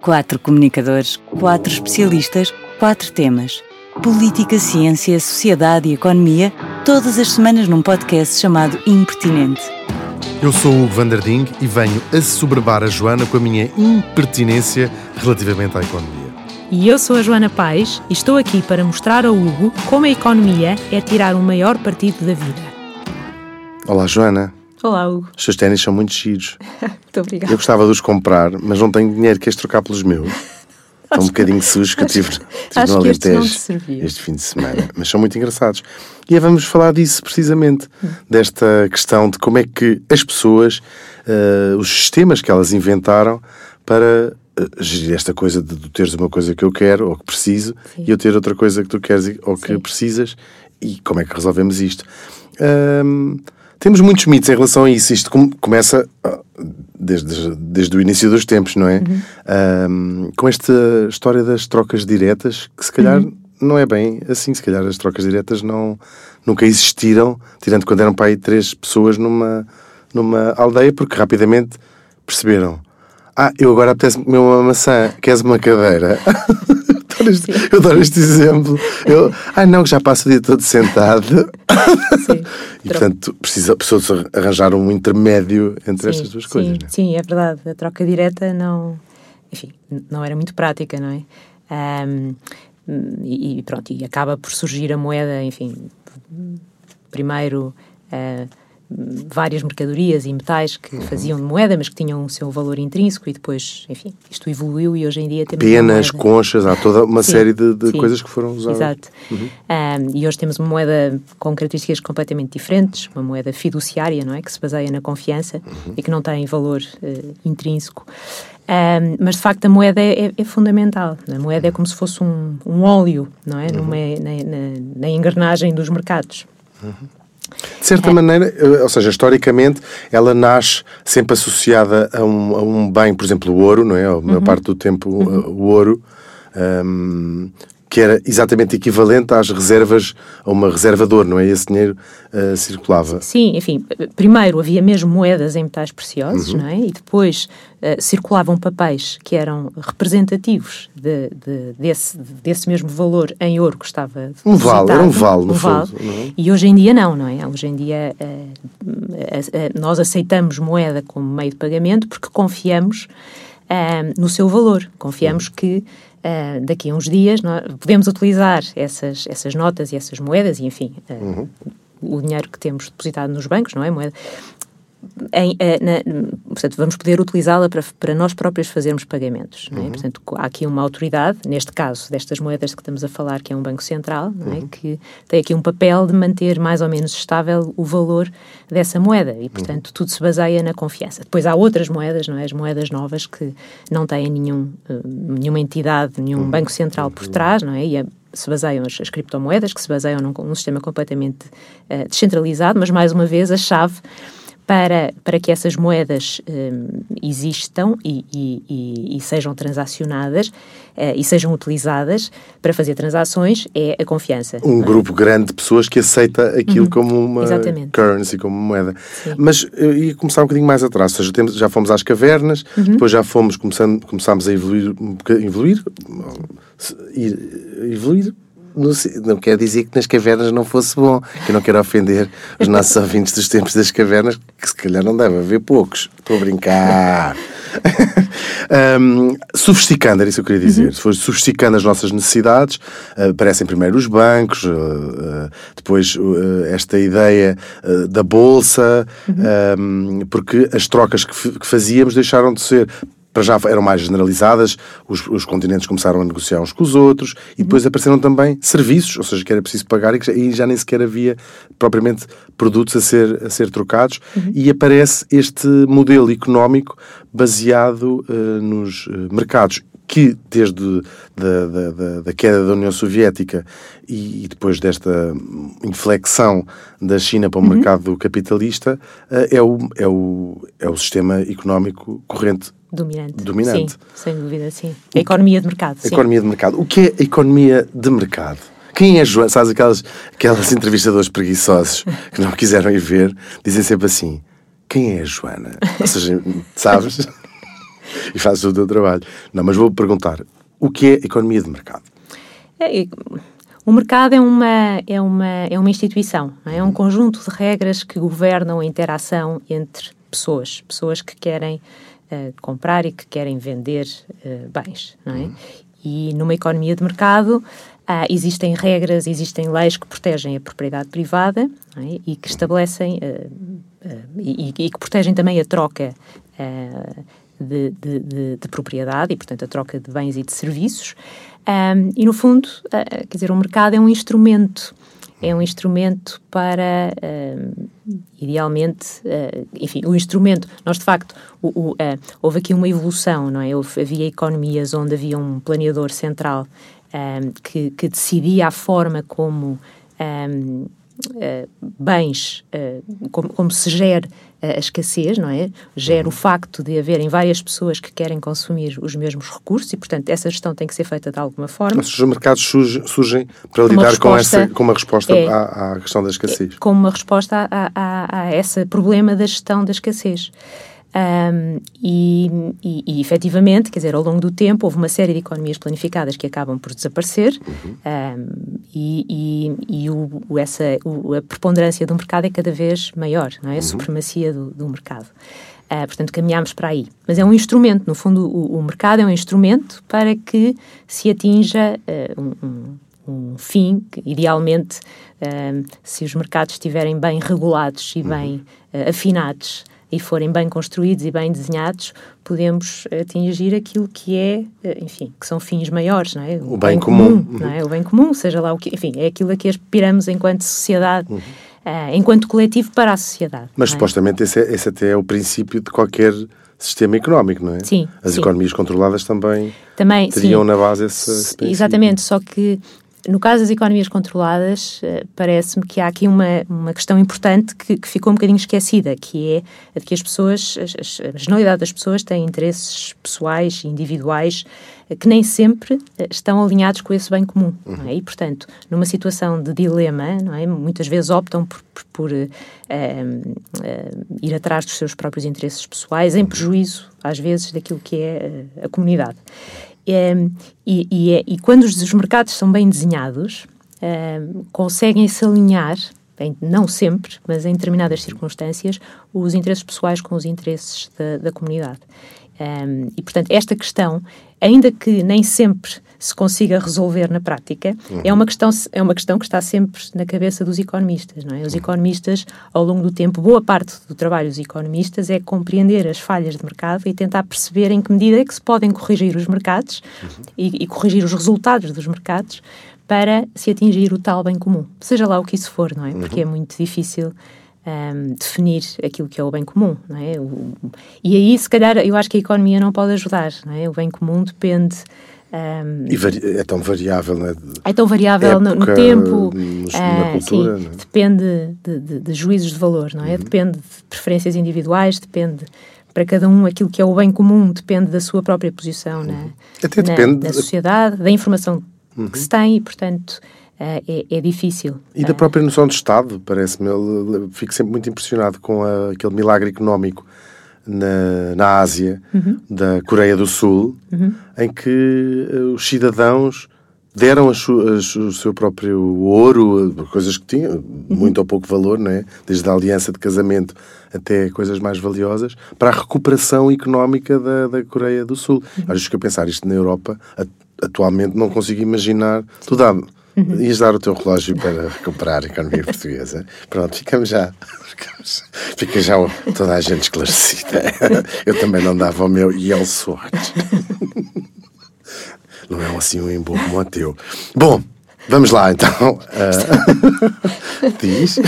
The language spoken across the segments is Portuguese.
Quatro comunicadores, quatro especialistas, quatro temas. Política, ciência, sociedade e economia, todas as semanas num podcast chamado Impertinente. Eu sou o Hugo Vanderding e venho assoberbar a Joana com a minha impertinência relativamente à economia. E eu sou a Joana Paz e estou aqui para mostrar ao Hugo como a economia é tirar o maior partido da vida. Olá, Joana. Olá, Hugo. Os seus ténis são muito giros. Muito obrigada. Eu gostava de os comprar, mas não tenho dinheiro. Queres trocar pelos meus? Estão um bocadinho sujos que eu tive, tive acho no que estes não te Alentejo este fim de semana. Mas são muito engraçados. E vamos falar disso precisamente, desta questão de como é que as pessoas, eh, os sistemas que elas inventaram para eh, gerir esta coisa de tu teres uma coisa que eu quero ou que preciso e eu ter outra coisa que tu queres ou que Sim. precisas e como é que resolvemos isto. Ahm, temos muitos mitos em relação a isso. Isto com- começa ah, desde, desde o início dos tempos, não é? Ahm, com esta história das trocas diretas, que se calhar não é bem assim. Se calhar as trocas diretas não, nunca existiram, tirando quando eram para aí três pessoas numa, numa aldeia, porque rapidamente perceberam. Ah, eu agora apetece comer uma maçã, queres uma cadeira? Adoro este- eu adoro este exemplo. Eu, ai não, que já passo o dia todo sentado. Sim. E portanto precisa, precisou-se arranjar um intermédio entre Sim, estas duas coisas. Sim, né? sim, é verdade. A troca direta não, enfim, não era muito prática, não é? Ahm, e, e pronto, e acaba por surgir a moeda, enfim, primeiro ah, várias mercadorias e metais que faziam de moeda, mas que tinham o seu valor intrínseco e depois, enfim, isto evoluiu e hoje em dia temos Penas, conchas, há toda uma Sim, série de, de coisas que foram usadas. Exato. Um, e hoje temos uma moeda com características completamente diferentes, uma moeda fiduciária, não é? Que se baseia na confiança e que não tem valor eh, intrínseco. Um, mas de facto a moeda é, é- é fundamental. A moeda é como se fosse um, um óleo, não é? Numa, na, na- na engrenagem dos mercados. De certa maneira, eh, ou seja, historicamente, ela nasce sempre associada a um, a um bem, por exemplo, o ouro, não é? A maior parte do tempo, uh, o ouro, ahm, que era exatamente equivalente às reservas, a uma reserva de ouro, não é? Esse dinheiro uh, circulava. Sim, enfim, primeiro havia mesmo moedas em metais preciosos, não é? E depois eh, circulavam papéis que eram representativos de, de- desse, desse mesmo valor em ouro que estava Um vale, era um vale, no um fundo, é? E hoje em dia não, não é? Hoje em dia eh, nós aceitamos moeda como meio de pagamento porque confiamos no seu valor, confiamos que eh, daqui a uns dias nós podemos utilizar essas, essas notas e essas moedas e enfim eh, o dinheiro que temos depositado nos bancos, não é? Moeda. Em, eh, na- portanto, vamos poder utilizá-la para, para nós próprios fazermos pagamentos. Não é? Portanto, há aqui uma autoridade, neste caso destas moedas que estamos a falar, que é um Banco Central, é? que tem aqui um papel de manter mais ou menos estável o valor dessa moeda e, portanto, tudo se baseia na confiança. Depois há outras moedas, não é? as moedas novas, que não têm nenhum, eh, nenhuma entidade, nenhum Banco Central por trás, não é? E é- se baseiam as, as criptomoedas, que se baseiam num, num sistema completamente eh, descentralizado, mas mais uma vez a chave para, para que essas moedas hum, existam e, e- e- e sejam transacionadas eh, e sejam utilizadas para fazer transações é a confiança. um grupo grande de pessoas que aceita aquilo como uma Uhum. Exatamente. currency, como moeda. Mas eu ia começar um bocadinho mais atrás, ou seja, temos, já fomos às cavernas, Uhum. depois já fomos começando, começámos a evoluir, um evoluir, ir- evoluir. Não, sei- não quer dizer que nas cavernas não fosse bom, que eu não quero ofender os nossos ouvintes dos tempos das cavernas, que se calhar não deve haver poucos. Estou a brincar. Hum, sofisticando, era isso que eu queria dizer. Se for sofisticando as nossas necessidades, eh, aparecem primeiro os bancos, eh, eh, depois esta ideia da bolsa, hum, porque as trocas que, que fazíamos deixaram de ser. Para já eram mais generalizadas, os, os continentes começaram a negociar uns com os outros e depois apareceram também serviços, ou seja, que era preciso pagar e que já, e já nem sequer havia propriamente produtos a ser, a ser trocados. E aparece este modelo económico baseado eh, nos eh, mercados que desde da, da, da- da queda da União Soviética e, e depois desta inflexão da China para o mercado capitalista eh, é, o, é, o, é o sistema económico corrente Dominante. Dominante. Sim, sem dúvida, sim. A economia de mercado. Sim. economia de mercado. O que é a economia de mercado? Quem é Joana? Sabes aquelas, aquelas entrevistadores preguiçosos que não quiseram ir ver, dizem sempre assim: quem é a Joana? Ou seja, sabes? e fazes o teu trabalho. Não, mas vou perguntar, o que é economia de mercado? É, o mercado é uma, é uma, é uma instituição, é? é um conjunto de regras que governam a interação entre pessoas, pessoas que querem uh, comprar e que querem vender uh, bens. Não é? Uhum. E numa economia de mercado uh, existem regras, existem leis que protegem a propriedade privada é? e que estabelecem e, e, que protegem também a troca de, de, de, de, propriedade e, portanto, a troca de bens e de serviços. Um, e, no fundo, uh, quer dizer, o mercado é um instrumento é um instrumento para, uh, idealmente, uh, enfim, o instrumento, nós de facto, o, o, uh, houve aqui uma evolução, não é? Houve, havia economias onde havia um planeador central um, que, que, decidia a forma como um, bens, como, como se gera a escassez, não é? Gera o uhum. facto de haverem várias pessoas que querem consumir os mesmos recursos e, portanto, essa gestão tem que ser feita de alguma forma. Mas os mercados surgem, surgem para lidar resposta, com, essa, com uma resposta é, à, à, questão da escassez. É, como uma resposta a, a, a esse problema da gestão da escassez. Um, e, e, e, efetivamente, quer dizer, ao longo do tempo houve uma série de economias planificadas que acabam por desaparecer uhum. um, e, e o, o, essa, o, a preponderância do mercado é cada vez maior, não é? a uhum. supremacia do, do mercado. Uh, portanto, caminhamos para aí. Mas é um instrumento, no fundo, o, o mercado é um instrumento para que se atinja uh, um, um um fim que, idealmente, uh, se os mercados estiverem bem regulados e bem uh, afinados, e forem bem construídos e bem desenhados, podemos atingir aquilo que é, eh, enfim, que são fins maiores, não é? O, o bem, bem, comum, comum não é? O bem comum, seja lá o que, enfim, é aquilo a que aspiramos enquanto sociedade. Uhum. Uh, enquanto coletivo para a sociedade. Mas é? supostamente esse, é, esse até é o princípio de qualquer sistema económico, não é? Sim. As sim. economias controladas também, também teriam sim. na base esse, esse Exatamente, só que no caso das economias controladas, eh, parece-me que há aqui uma, uma questão importante que, que, ficou um bocadinho esquecida, que é a de que as pessoas, a, a generalidade das pessoas têm interesses pessoais, individuais, eh, que nem sempre eh, estão alinhados com esse bem comum. Uhum. É? E, portanto, numa situação de dilema, é? muitas vezes optam por, por, por uh, uh, ir atrás dos seus próprios interesses pessoais, em prejuízo, às vezes, daquilo que é a comunidade. É, e, e, é, e, quando os, os, mercados são bem desenhados, é, conseguem se alinhar, bem, não sempre, mas em determinadas circunstâncias, os interesses pessoais com os interesses da, da comunidade. Um, e, portanto, esta questão, ainda que nem sempre se consiga resolver na prática, uhum. é, uma questão, é uma questão que está sempre na cabeça dos economistas. Não é? Os uhum. economistas, ao longo do tempo, boa parte do trabalho dos economistas é compreender as falhas de mercado e tentar perceber em que medida é que se podem corrigir os mercados uhum. e, e corrigir os resultados dos mercados para se atingir o tal bem comum. Seja lá o que isso for, não é? Porque é uhum. muito difícil um, definir aquilo que é o bem comum, não é? O, e aí, se calhar, eu acho que a economia não pode ajudar, não é? O bem comum depende... Um, e é tão variável, não é? É tão variável no, no, tempo, nos, na cultura, sim, é? depende de, de, de, juízos de valor, não é? Uhum. Depende de preferências individuais, depende para cada um aquilo que é o bem comum depende da sua própria posição uhum. na, Até na, depende na sociedade, da informação uhum. que se tem e, portanto, é, é, difícil. E da própria noção de Estado, parece-me. Fico sempre muito impressionado com a, aquele milagre económico na, na Ásia, uhum. da Coreia do Sul, uhum. em que uh, os cidadãos deram as, as, o seu próprio ouro, coisas que tinham, uhum. muito ou pouco valor, né? desde a aliança de casamento até coisas mais valiosas, para a recuperação económica da, da Coreia do Sul. Uhum. Às vezes que eu pensar isto na Europa, atualmente não consigo imaginar. Tu dá. Ias dar o teu relógio para recuperar a economia portuguesa. Pronto, ficamos já. Fica já toda a gente esclarecida. Eu também não dava o meu Yale Swatch. Não é assim um embulo como o teu. Bom, Vamos lá, então. Uh... Diz.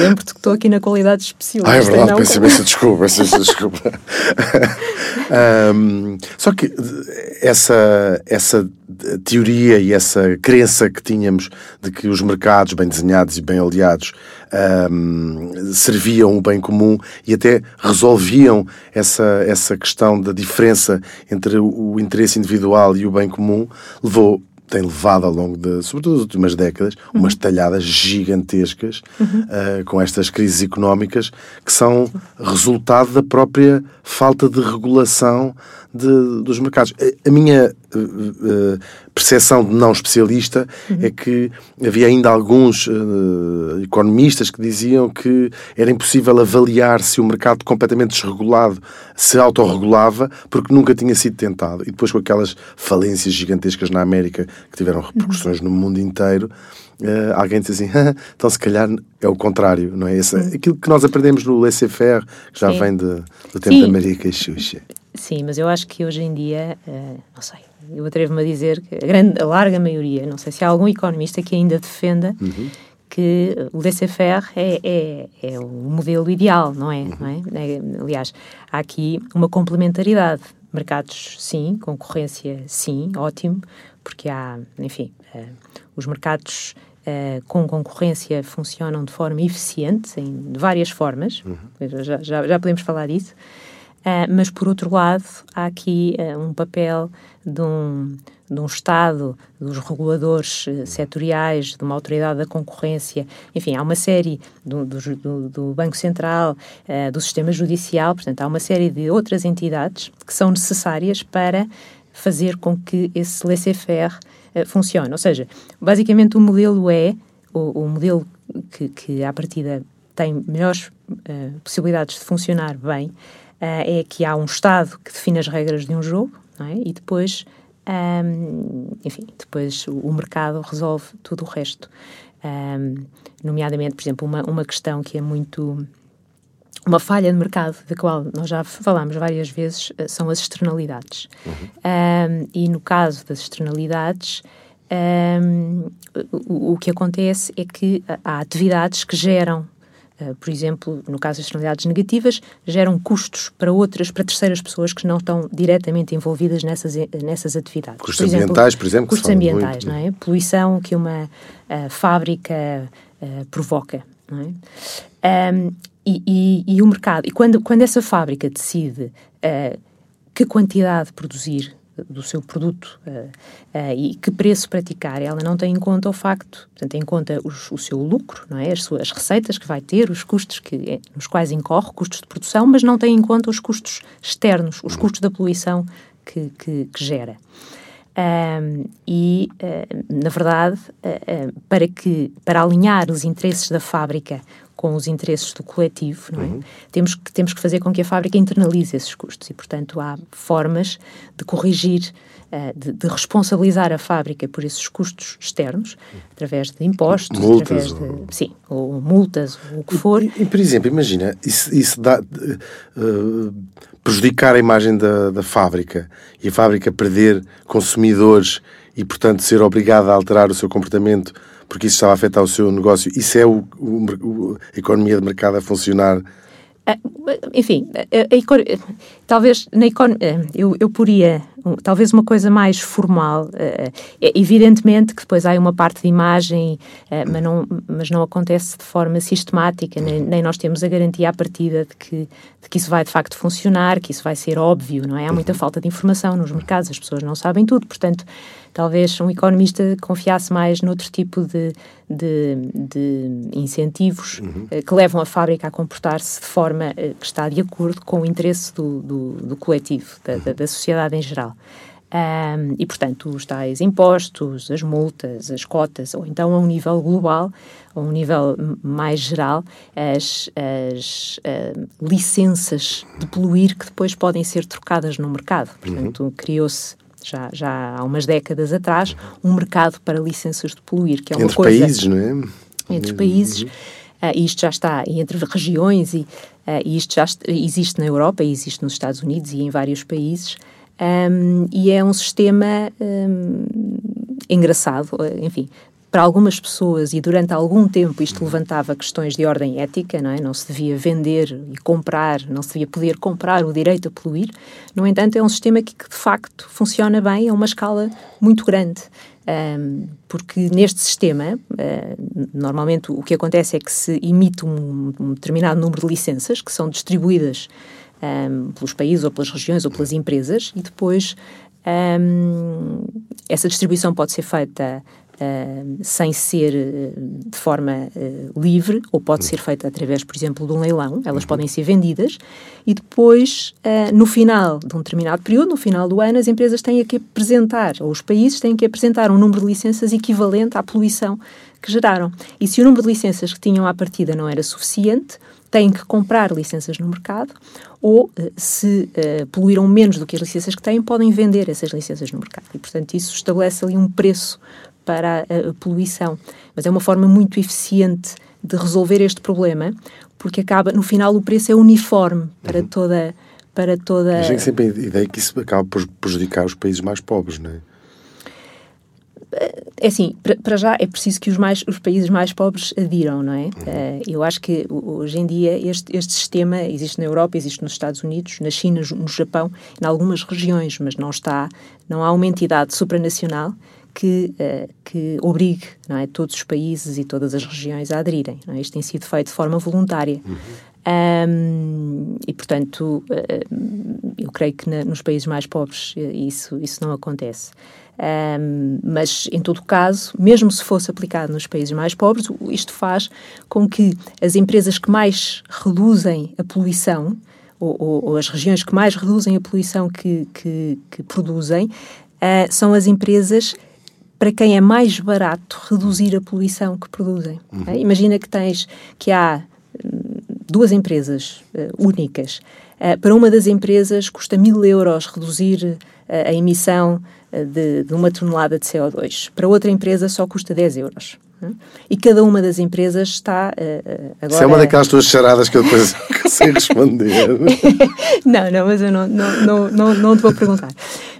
Lembro-te que estou aqui na qualidade especialista. Ah, é verdade, não... peço imensa desculpa, peço desculpa. um, só que essa, essa teoria e essa crença que tínhamos de que os mercados bem desenhados e bem aliados um, serviam o bem comum e até resolviam essa, essa questão da diferença entre o interesse individual e o bem comum, levou tem levado ao longo de, sobretudo das últimas décadas, uhum. umas talhadas gigantescas uhum. uh, com estas crises económicas que são resultado da própria falta de regulação de, dos mercados. A, a minha percepção de não especialista uhum. é que havia ainda alguns uh, economistas que diziam que era impossível avaliar se o mercado completamente desregulado se autorregulava porque nunca tinha sido tentado. E depois com aquelas falências gigantescas na América que tiveram repercussões uhum. no mundo inteiro, Uh, alguém diz assim, então se calhar é o contrário, não é? Esse, aquilo que nós aprendemos no laissez-faire, que já Sim. vem de, do tempo Sim. da Maria Caixuxa. Sim, mas eu acho que hoje em dia, uh, não sei, eu atrevo-me a dizer que a, grande, a larga maioria, não sei se há algum economista que ainda defenda uhum. que o laissez-faire é, é, é, o modelo ideal, não é? Uhum. não é? é? Aliás, há aqui uma complementaridade. Mercados, sim, concorrência, sim, ótimo, porque há, enfim, uh, os mercados uh, com concorrência funcionam de forma eficiente, em várias formas, uhum. já, já, já podemos falar disso. Uh, mas, por outro lado, há aqui uh, um papel de um, de um Estado, dos reguladores uh, setoriais, de uma autoridade da concorrência, enfim, há uma série do, do, do Banco Central, do sistema judicial, portanto, há uma série de outras entidades que são necessárias para fazer com que esse laissez-faire funcione. Ou seja, basicamente o modelo é, o, o modelo que, que à partida tem melhores possibilidades de funcionar bem, uh, é que há um Estado que define as regras de um jogo, é? e depois, um, enfim, depois o, mercado resolve tudo o resto. Um, nomeadamente, por exemplo, uma, uma questão que é muito uma falha de mercado, da qual nós já falámos várias vezes, eh, são as externalidades. Uhum. Um, e no caso das externalidades, o, o, que acontece é que há atividades que geram por exemplo, no caso das externalidades negativas, geram custos para outras, para terceiras pessoas que não estão diretamente envolvidas nessas, nessas atividades. Custos por exemplo, ambientais, por exemplo? Custos ambientais, muito... não é? Poluição que uma uh, fábrica uh, provoca, não é? Um, e, e, e, o mercado, e quando, quando essa fábrica decide que quantidade produzir do seu produto uh, uh, e que preço praticar, ela não tem em conta o facto, portanto, tem em conta os, o seu lucro, não é? as suas receitas que vai ter, os custos que, eh, nos quais incorre, custos de produção, mas não tem em conta os custos externos, os custos da poluição que, que, que gera. Um, e, uh, na verdade, para, que, para alinhar os interesses da fábrica com os interesses do coletivo, não é? Uhum. Temos, que, temos que fazer com que a fábrica internalize esses custos e, portanto, há formas de corrigir, uh, de, de, responsabilizar a fábrica por esses custos externos, através de impostos, multas, através de, sim, ou multas, ou o que for. E, e por exemplo, imagina, isso, isso dá... Uh, prejudicar a imagem da, da fábrica e a fábrica perder consumidores e, portanto, ser obrigada a alterar o seu comportamento porque isso estava a afetar o seu negócio. Isso é o, o a economia de mercado a funcionar ah, enfim, a, a, talvez na economia, eu, eu poria talvez uma coisa mais formal. É evidentemente que depois há uma parte de imagem, mas não, mas não acontece de forma sistemática, nem, nem nós temos a garantia à partida de que, de que isso vai de facto funcionar, que isso vai ser óbvio, não é? Há muita uhum. falta de informação nos mercados, as pessoas não sabem tudo, portanto, talvez um economista confiasse mais noutro tipo de, de, de incentivos uhum. que levam a fábrica a comportar-se de forma que está de acordo com o interesse do, do, do coletivo, da, da, da sociedade em geral. Um, e, portanto, os tais impostos, as multas, as cotas, ou então a um nível global, a um nível mais geral, as, as uh, licenças de poluir que depois podem ser trocadas no mercado. Portanto, uhum. criou-se já, já há umas décadas atrás um mercado para licenças de poluir, que é uma entre coisa... Entre países, não é? Entre países. Uhum. Uh, isto já está entre regiões e, uh, e isto já existe na Europa, existe nos Estados Unidos e em vários países. Um, e é um sistema um, engraçado, enfim, para algumas pessoas e durante algum tempo isto levantava questões de ordem ética, não é? Não se devia vender e comprar, não se devia poder comprar o direito a poluir. No entanto, é um sistema que, que de facto funciona bem a uma escala muito grande. Um, porque neste sistema, uh, normalmente o que acontece é que se emite um, um determinado número de licenças que são distribuídas um, pelos países ou pelas regiões ou pelas empresas e depois Um, essa distribuição pode ser feita Uh, sem ser uh, de forma uh, livre, ou pode ser feita através, por exemplo, de um leilão, elas uhum. podem ser vendidas, e depois, no final de um determinado período, no final do ano, as empresas têm que apresentar, ou os países têm que apresentar um número de licenças equivalente à poluição que geraram. E se o número de licenças que tinham à partida não era suficiente, têm que comprar licenças no mercado ou, se uh, poluíram menos do que as licenças que têm, podem vender essas licenças no mercado. E, portanto, isso estabelece ali um preço para a, a poluição. Mas é uma forma muito eficiente de resolver este problema, porque acaba, no final, o preço é uniforme para uhum. toda. Para toda... A gente sempre a ideia que isso acaba por prejudicar os países mais pobres, não é? É assim, para já é preciso que os, mais, os países mais pobres adiram, não é? Uhum. Uh, eu acho que hoje em dia este, este sistema existe na Europa, existe nos Estados Unidos, na China, no Japão, em algumas regiões, mas não está, não há uma entidade supranacional que, uh, que obrigue é, todos os países e todas as regiões a aderirem. É? Isto tem sido feito de forma voluntária. Uhum. Um, e, portanto, uh, eu creio que na, nos países mais pobres isso, isso não acontece. Um, mas, em todo caso, mesmo se fosse aplicado nos países mais pobres, isto faz com que as empresas que mais reduzem a poluição, ou, ou, ou as regiões que mais reduzem a poluição que, que, que produzem, uh, são as empresas para quem é mais barato reduzir a poluição que produzem. Uhum. É? Imagina que tens que há hum, duas empresas uh, únicas. Uh, para uma das empresas custa mil euros reduzir uh, a emissão de, de, uma tonelada de CO2. Para outra empresa só custa 10 euros. E cada uma das empresas está uh, agora... Isso é uma daquelas tuas charadas que eu depois sei responder. não, não, mas eu não, não, não, não, não te vou perguntar.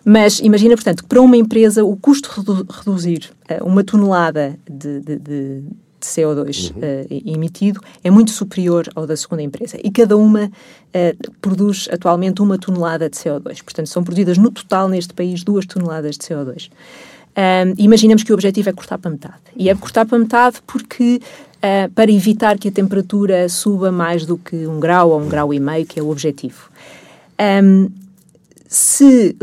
Mas imagina, portanto, que para uma empresa o custo de reduzir uma tonelada de, de, de de CO2 uhum. uh, emitido é muito superior ao da segunda empresa. E cada uma uh, produz atualmente uma tonelada de CO2. Portanto, são produzidas no total neste país duas toneladas de CO2. Um, imaginamos que o objetivo é cortar para metade. E é cortar para metade porque, uh, para evitar que a temperatura suba mais do que um grau ou um grau e meio, que é o objetivo. Um, se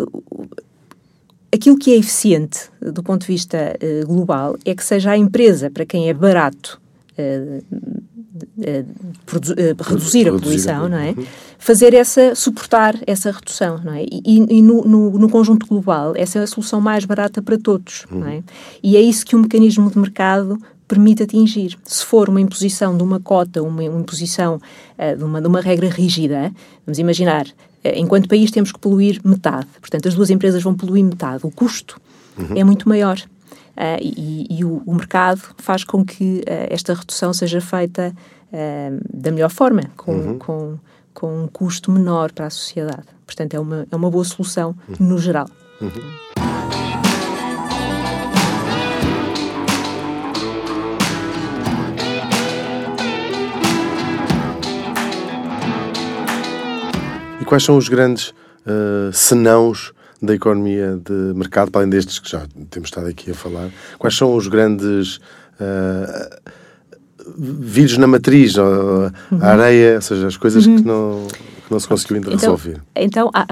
aquilo que é eficiente do ponto de vista uh, global é que seja a empresa para quem é barato uh, uh, reduzir a poluição, não é? Uhum. Fazer essa, suportar essa redução, não é? E, e no, no, no, conjunto global, essa é a solução mais barata para todos, uhum. não é? E é isso que o mecanismo de mercado permite atingir. Se for uma imposição de uma cota, uma, uma imposição uh, de, uma, de uma regra rígida, vamos imaginar, enquanto país temos que poluir metade. Portanto, as duas empresas vão poluir metade. O custo uhum. é muito maior. Uh, e, e o, o, mercado faz com que esta redução seja feita da melhor forma, com, uhum. com, com um custo menor para a sociedade. Portanto, é uma, é uma boa solução uhum. no geral. Uhum. E quais são os grandes uh, senãos da economia de mercado, para além destes que já temos estado aqui a falar? Quais são os grandes uh, vírus na matriz, uhum. a areia, ou seja, as coisas uhum. que, não, que não se conseguiu ainda então, resolver? Então, há,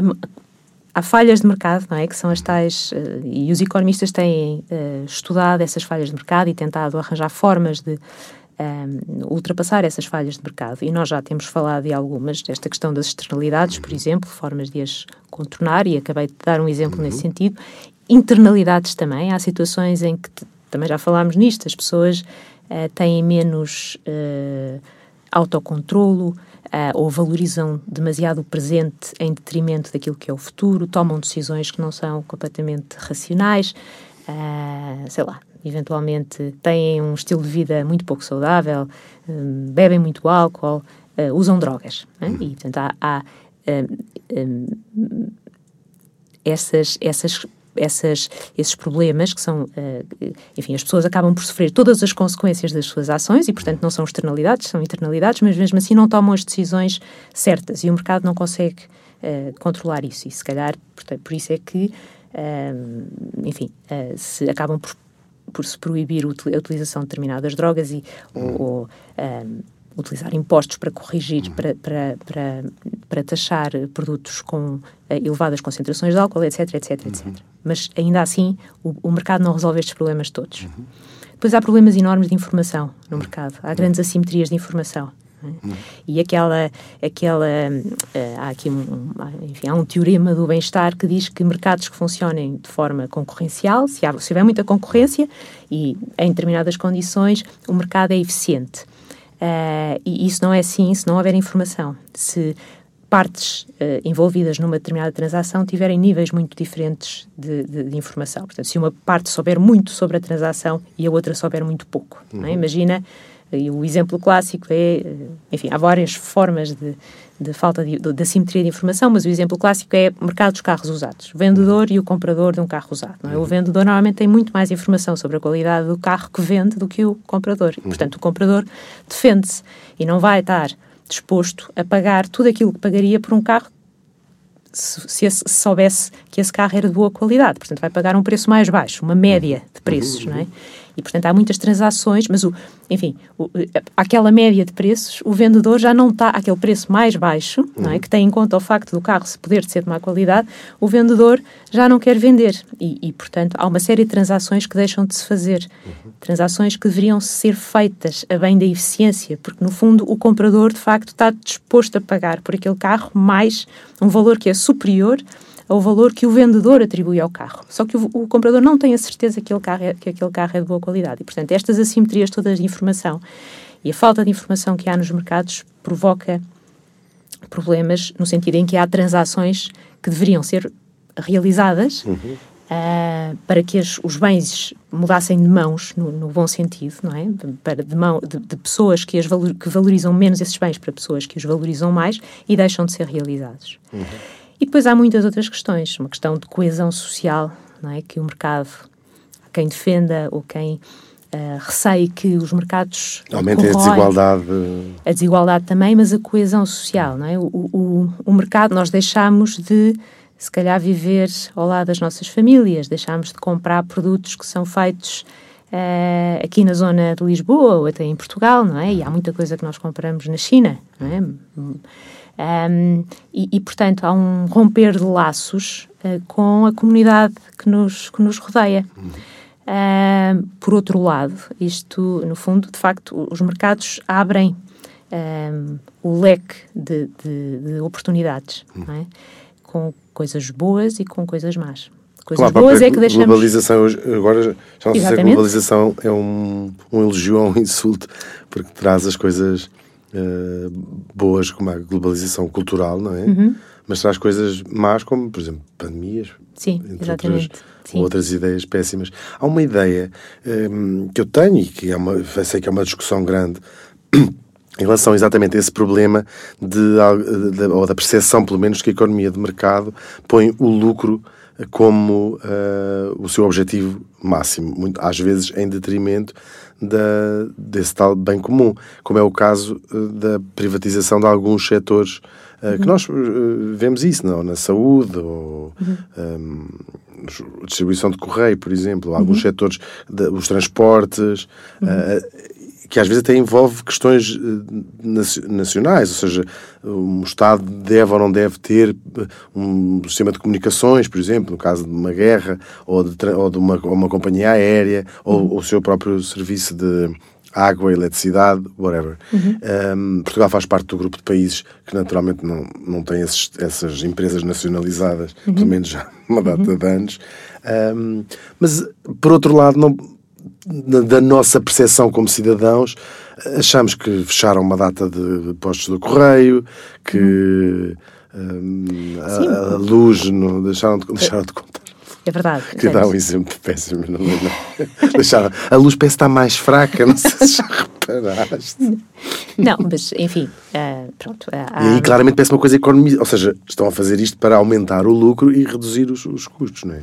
há, falhas de mercado, não é? Que são as tais. Uh, e os economistas têm uh, estudado essas falhas de mercado e tentado arranjar formas de um, ultrapassar essas falhas de mercado. E nós já temos falado de algumas, desta questão das externalidades, por exemplo, formas de as contornar, e acabei de dar um exemplo uhum. nesse sentido. Internalidades também, há situações em que também já falámos nisto, as pessoas uh, têm menos uh, autocontrolo, Uh, ou valorizam demasiado o presente em detrimento daquilo que é o futuro, tomam decisões que não são completamente racionais, uh, sei lá, eventualmente têm um estilo de vida muito pouco saudável, um, bebem muito álcool, uh, usam drogas. Né? E, portanto, há, há um, um, essas, essas essas, esses problemas que são, uh, enfim, as pessoas acabam por sofrer todas as consequências das suas ações e, portanto, não são externalidades, são internalidades, mas mesmo assim não tomam as decisões certas e o mercado não consegue uh, controlar isso. E, se calhar, portanto, por isso é que, uh, enfim, se acabam por por se proibir a utilização de determinadas drogas e, ou, ou um, utilizar impostos para corrigir, para, para, para, para taxar produtos com uh, elevadas concentrações de álcool, etc, etc, etc. Mas ainda assim, o, o, mercado não resolve estes problemas todos. Depois há problemas enormes de informação no mercado, há grandes assimetrias de informação. E aquela, aquela uh, há aqui um, enfim, há um teorema do bem-estar que diz que mercados que funcionem de forma concorrencial, se, há, se houver muita concorrência e em determinadas condições, o mercado é eficiente. Uh, e isso não é assim se não houver informação. Se partes uh, envolvidas numa determinada transação tiverem níveis muito diferentes de, de, de, informação. Portanto, se uma parte souber muito sobre a transação e a outra souber muito pouco. É? Uhum. É? Imagina e o exemplo clássico é, enfim, há várias formas de, de falta de, de, de assimetria de informação, mas o exemplo clássico é o mercado dos carros usados. O vendedor e o comprador de um carro usado. Não é? O vendedor normalmente tem muito mais informação sobre a qualidade do carro que vende do que o comprador. E, portanto, o comprador defende-se e não vai estar disposto a pagar tudo aquilo que pagaria por um carro se, se, se, soubesse que esse carro era de boa qualidade. Portanto, vai pagar um preço mais baixo, uma média de preços, não é? E, portanto, há muitas transações, mas, o, enfim, o, aquela média de preços, o vendedor já não está, aquele preço mais baixo, uhum. não é? que tem em conta o facto do carro se poder ser de má qualidade, o vendedor já não quer vender. E, e portanto, há uma série de transações que deixam de se fazer. Uhum. Transações que deveriam ser feitas a bem da eficiência, porque, no fundo, o comprador, de facto, está disposto a pagar por aquele carro mais um valor que é superior ao valor que o vendedor atribui ao carro. Só que o, o, comprador não tem a certeza que, aquele carro é, que aquele carro é de boa qualidade. E, portanto, estas assimetrias todas de informação e a falta de informação que há nos mercados provoca problemas no sentido em que há transações que deveriam ser realizadas uhum. uh, para que as, os bens mudassem de mãos, no, no, bom sentido, não é? Para de, mão, de, de pessoas que, valor, que valorizam menos esses bens para pessoas que os valorizam mais e deixam de ser realizados. Uhum. E depois há muitas outras questões, uma questão de coesão social, não é? Que o mercado, quem defenda ou quem uh, receie que os mercados aumentem a desigualdade. A desigualdade também, mas a coesão social, não é? O, o, o mercado, nós deixamos de se calhar viver ao lado das nossas famílias, deixamos de comprar produtos que são feitos uh, aqui na zona de Lisboa ou até em Portugal, não é? E há muita coisa que nós compramos na China, não é? Um, e, e, portanto, há um romper de laços uh, com a comunidade que nos, que nos rodeia. Uh, por outro lado, isto, no fundo, de facto, os mercados abrem um, o leque de, de, de oportunidades, é? com coisas boas e com coisas más. Coisas claro, boas é que deixamos... Globalização, agora já não sei se a globalização é um, um elogio ou um insulto, porque traz as coisas uh, boas, como a globalização cultural, não é? Uhum. Mas traz coisas más, como, por exemplo, pandemias. Sim, exatamente. Outras, Sim. outras ideias péssimas. Há uma ideia um, que eu tenho e que é uma, sei que é uma discussão grande em relação exatamente a esse problema de, de, ou da percepção, pelo menos, que a economia de mercado põe o lucro como uh, o seu objetivo máximo, muito, às vezes em detrimento da, desse tal bem comum, como é o caso uh, da privatização de alguns setores uh, uhum. que nós vemos isso, não? na saúde ou uhum. um, distribuição de correio, por exemplo, alguns uhum. setores, de, os transportes, uhum que às vezes até envolve questões eh, nacionais, ou seja, um Estado deve ou não deve ter eh, um sistema de comunicações, por exemplo, no caso de uma guerra, ou de, ou de uma, uma companhia aérea, ou uhum. o seu próprio serviço de água, eletricidade, whatever. Uhum. Um, Portugal faz parte do grupo de países que naturalmente não, não têm esses, essas empresas nacionalizadas, uhum. pelo menos já uma data uhum. de anos. Um, mas, por outro lado, não da nossa percepção como cidadãos, achamos que fecharam uma data de postos do correio, que hum, a, a, luz não deixaram de, deixaram de contar. É verdade. Que dá um exemplo péssimo, não é? Deixaram, a luz parece estar mais fraca, não sei se já reparaste. Não, mas enfim, uh, pronto. Uh, e aí claramente parece uma coisa economia, ou seja, estão a fazer isto para aumentar o lucro e reduzir os, os custos, não é?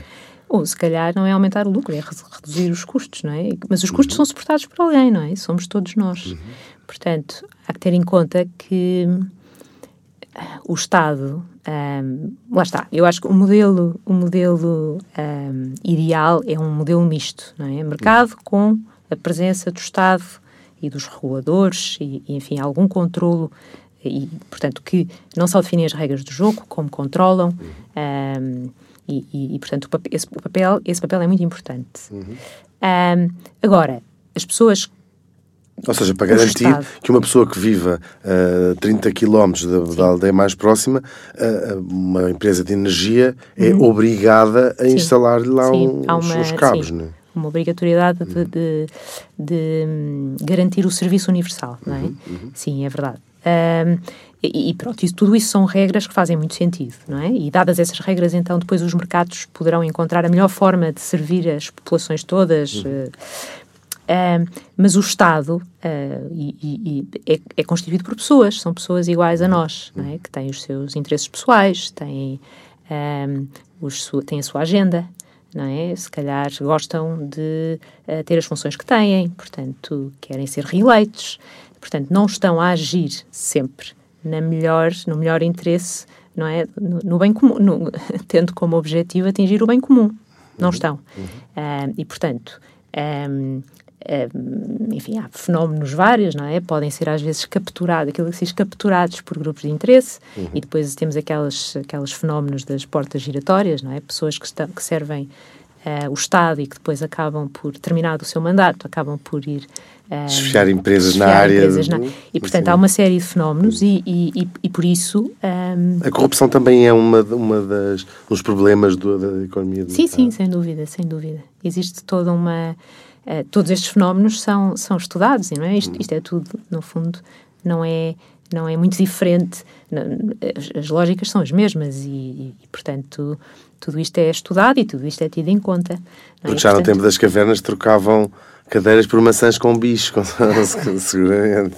Ou se calhar não é aumentar o lucro, é reduzir os custos, não é? Mas os custos uhum. são suportados por alguém, não é? Somos todos nós. Uhum. Portanto, há que ter em conta que uh, o Estado, um, lá está, eu acho que o modelo, o modelo um, ideal é um modelo misto, não é? Mercado com a presença do Estado e dos reguladores e, e enfim, algum controlo e, portanto, que não só definem as regras do jogo, como controlam. Um, e, e, e, portanto, o esse, o papel, esse papel é muito importante. Uhum. Um, agora, as pessoas ou seja, para garantir que uma pessoa que viva a uh, 30 km da, aldeia mais próxima, uh, uma empresa de energia é uhum. obrigada a instalar lá um, os seus cabos. Sim. Uma obrigatoriedade uhum. de, de, de, hum, garantir o serviço universal, não é? Uhum. uhum. Sim, é verdade. Um, e, e, pronto, isso, tudo isso são regras que fazem muito sentido, não é? E dadas essas regras, então, depois os mercados poderão encontrar a melhor forma de servir as populações todas. Uhum. Uh, uh, mas o Estado uh, e, e, é, é, constituído por pessoas, são pessoas iguais a nós, não é? Que têm os seus interesses pessoais, têm, um, os, têm a sua agenda, não é? Se calhar gostam de ter as funções que têm, portanto, querem ser reeleitos. Portanto, não estão a agir sempre na melhor, no melhor interesse, não é? No, no bem comum, no, tendo como objetivo atingir o bem comum. Não uhum. estão. Uhum. Uh, e, portanto, um, um, enfim, há fenómenos vários, não é? Podem ser às vezes capturados, aquilo que se diz capturados por grupos de interesse, uhum. e depois temos aquelas, aqueles fenómenos das portas giratórias, não é? Pessoas que, estão, que servem uh, o Estado e que depois acabam por, terminado o seu mandato, acabam por ir um, desfiar empresas na área. Empresas na, e, portanto, assim. há uma série de fenómenos e, e, e por isso... Um, a corrupção também é uma, uma das, dos problemas do, da economia do Sim, mercado. sim, sem dúvida, sem dúvida. Existe toda uma... Uh, todos estes fenómenos são, são estudados, não é? Isto, isto é tudo, no fundo, não é não é muito diferente. As, as lógicas são as mesmas e, e, portanto, tudo isto é estudado e tudo isto é tido em conta. É? Porque já portanto, no tempo das cavernas trocavam cadeiras por maçãs com bichos, com, seguramente.